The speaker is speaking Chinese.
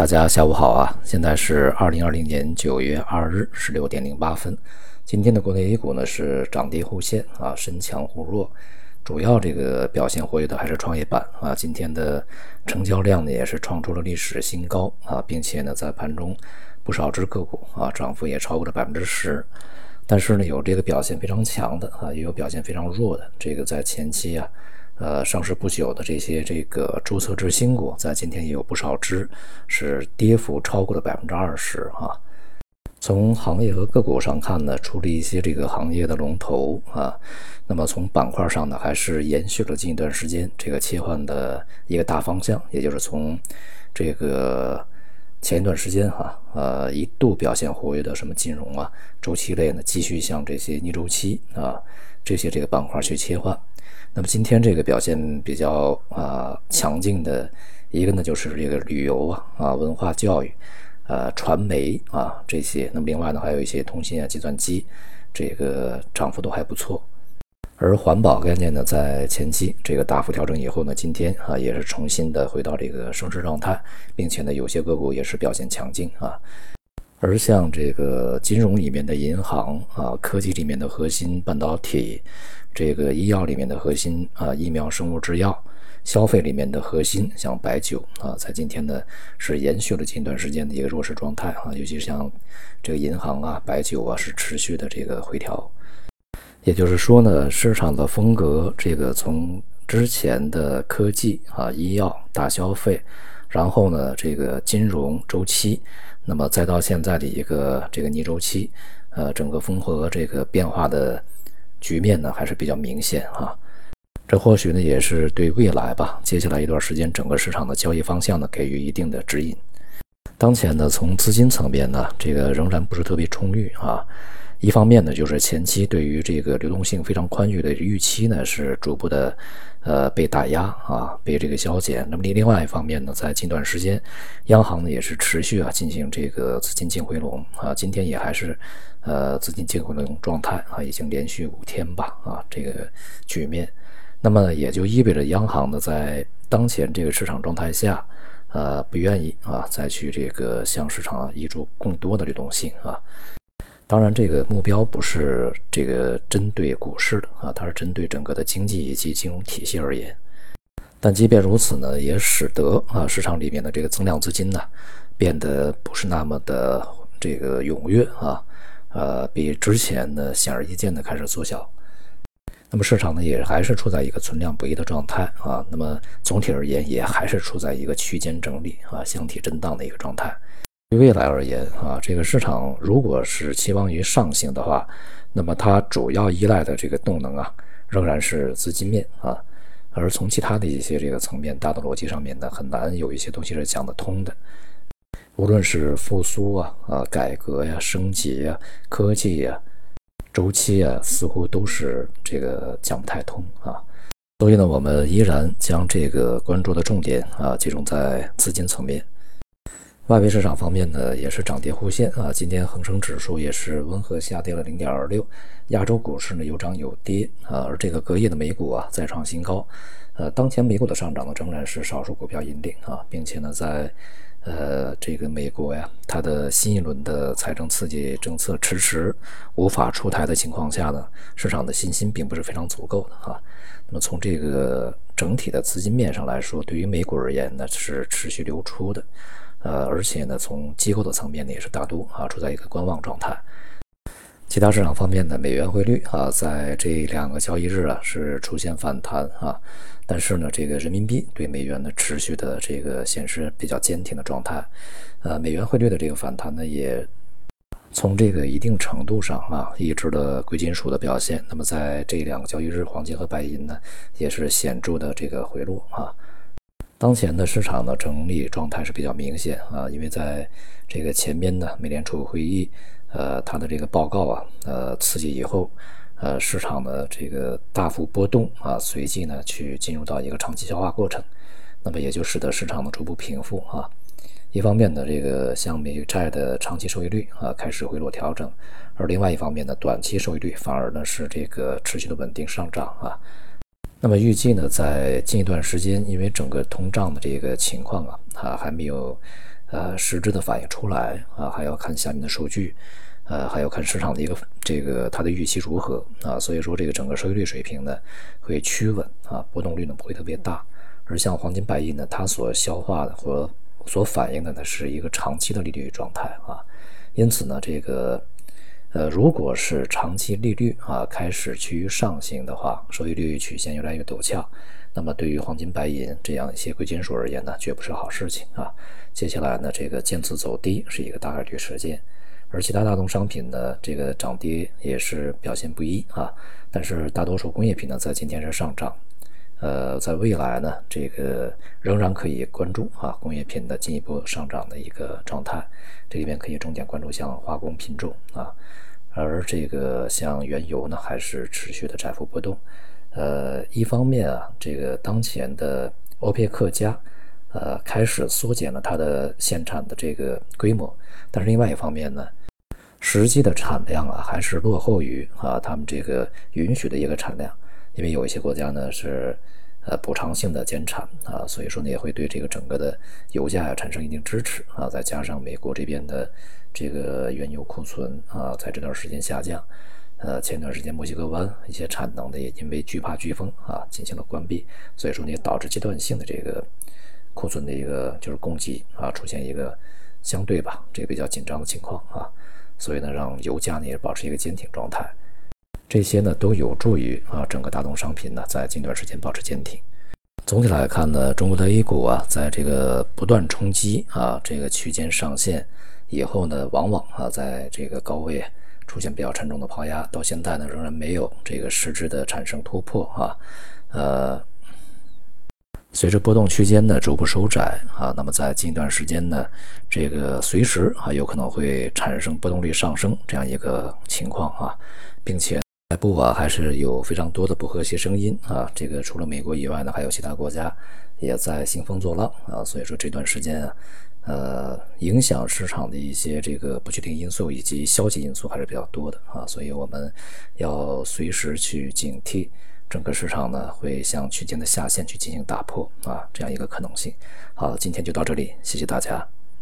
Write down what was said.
大家下午好啊！现在是二零二零年九月二日十六点零八分。今天的国内 A 股呢是涨跌互现啊，深强互弱，主要这个表现活跃的还是创业板啊。今天的成交量呢也是创出了历史新高啊，并且呢在盘中不少只个股啊涨幅也超过了百分之十。但是呢有这个表现非常强的啊，也有表现非常弱的。这个在前期啊。呃，上市不久的这些这个注册制新股，在今天也有不少只是跌幅超过了百分之二十啊。从行业和个股上看呢，除了一些这个行业的龙头啊，那么从板块上呢，还是延续了近一段时间这个切换的一个大方向，也就是从这个前一段时间哈，呃，一度表现活跃的什么金融啊、周期类呢，继续向这些逆周期啊这些这个板块去切换。那么今天这个表现比较啊强劲的一个呢，就是这个旅游啊啊文化教育，呃传媒啊这些。那么另外呢，还有一些通信啊、计算机，这个涨幅都还不错。而环保概念呢，在前期这个大幅调整以后呢，今天啊也是重新的回到这个升势状态，并且呢有些个股也是表现强劲啊。而像这个金融里面的银行啊，科技里面的核心半导体，这个医药里面的核心啊，疫苗、生物制药，消费里面的核心，像白酒啊，在今天呢是延续了近段时间的一个弱势状态啊，尤其像这个银行啊、白酒啊，是持续的这个回调。也就是说呢，市场的风格，这个从之前的科技啊、医药、大消费，然后呢这个金融周期。那么再到现在的一个这个逆周期，呃，整个风格这个变化的局面呢，还是比较明显啊。这或许呢，也是对未来吧，接下来一段时间整个市场的交易方向呢，给予一定的指引。当前呢，从资金层面呢，这个仍然不是特别充裕啊。一方面呢，就是前期对于这个流动性非常宽裕的预期呢，是逐步的。呃，被打压啊，被这个消减。那么另另外一方面呢，在近段时间，央行呢也是持续啊进行这个资金净回笼啊，今天也还是呃资金净回笼状态啊，已经连续五天吧啊这个局面。那么也就意味着央行呢在当前这个市场状态下，呃不愿意啊再去这个向市场移注更多的流动性啊。当然，这个目标不是这个针对股市的啊，它是针对整个的经济以及金融体系而言。但即便如此呢，也使得啊市场里面的这个增量资金呢变得不是那么的这个踊跃啊，呃，比之前呢显而易见的开始缩小。那么市场呢也还是处在一个存量不一的状态啊。那么总体而言也还是处在一个区间整理啊、箱体震荡的一个状态。对未来而言啊，这个市场如果是期望于上行的话，那么它主要依赖的这个动能啊，仍然是资金面啊。而从其他的一些这个层面、大的逻辑上面呢，很难有一些东西是讲得通的。无论是复苏啊、啊改革呀、升级呀、科技呀、周期啊，似乎都是这个讲不太通啊。所以呢，我们依然将这个关注的重点啊，集中在资金层面。外围市场方面呢，也是涨跌互现啊。今天恒生指数也是温和下跌了零点二六，亚洲股市呢有涨有跌啊。而这个隔夜的美股啊再创新高，呃，当前美股的上涨呢仍然是少数股票引领啊，并且呢在呃这个美国呀，它的新一轮的财政刺激政策迟迟无法出台的情况下呢，市场的信心并不是非常足够的啊。那么从这个整体的资金面上来说，对于美股而言呢是持续流出的。呃，而且呢，从机构的层面呢，也是大多啊处在一个观望状态。其他市场方面呢，美元汇率啊，在这两个交易日啊是出现反弹啊，但是呢，这个人民币对美元呢持续的这个显示比较坚挺的状态。呃，美元汇率的这个反弹呢，也从这个一定程度上啊抑制了贵金属的表现。那么在这两个交易日，黄金和白银呢也是显著的这个回落啊。当前的市场的整理状态是比较明显啊，因为在这个前边呢，美联储会议，呃，它的这个报告啊，呃，刺激以后，呃，市场的这个大幅波动啊，随即呢去进入到一个长期消化过程，那么也就使得市场的逐步平复啊。一方面呢，这个像美债的长期收益率啊开始回落调整，而另外一方面呢，短期收益率反而呢是这个持续的稳定上涨啊。那么预计呢，在近一段时间，因为整个通胀的这个情况啊，它还没有呃实质的反映出来啊，还要看下面的数据，呃，还要看市场的一个这个它的预期如何啊，所以说这个整个收益率水平呢会趋稳啊，波动率呢不会特别大。而像黄金、白银呢，它所消化的和所反映的呢是一个长期的利率状态啊，因此呢，这个。呃，如果是长期利率啊开始趋于上行的话，收益率曲线越来越陡峭，那么对于黄金、白银这样一些贵金属而言呢，绝不是好事情啊。接下来呢，这个渐次走低是一个大概率事件，而其他大宗商品呢，这个涨跌也是表现不一啊。但是大多数工业品呢，在今天是上涨，呃，在未来呢，这个仍然可以关注啊工业品的进一步上涨的一个状态。这里边可以重点关注像化工品种啊。而这个像原油呢，还是持续的窄幅波动。呃，一方面啊，这个当前的欧佩克加，呃，开始缩减了它的限产的这个规模，但是另外一方面呢，实际的产量啊，还是落后于啊他们这个允许的一个产量，因为有一些国家呢是。呃，补偿性的减产啊，所以说呢也会对这个整个的油价呀产生一定支持啊。再加上美国这边的这个原油库存啊，在这段时间下降，呃，前段时间墨西哥湾一些产能呢也因为惧怕飓风啊进行了关闭，所以说呢导致阶段性的这个库存的一个就是供给啊出现一个相对吧这个比较紧张的情况啊，所以呢让油价呢也保持一个坚挺状态。这些呢都有助于啊整个大宗商品呢在近段时间保持坚挺。总体来看呢，中国的 A 股啊，在这个不断冲击啊这个区间上限以后呢，往往啊在这个高位出现比较沉重的抛压，到现在呢仍然没有这个实质的产生突破啊。呃，随着波动区间的逐步收窄啊，那么在近一段时间呢，这个随时啊有可能会产生波动率上升这样一个情况啊，并且。外部啊，还是有非常多的不和谐声音啊。这个除了美国以外呢，还有其他国家也在兴风作浪啊。所以说这段时间啊，呃，影响市场的一些这个不确定因素以及消极因素还是比较多的啊。所以我们要随时去警惕，整个市场呢会向区间的下限去进行打破啊，这样一个可能性。好，今天就到这里，谢谢大家。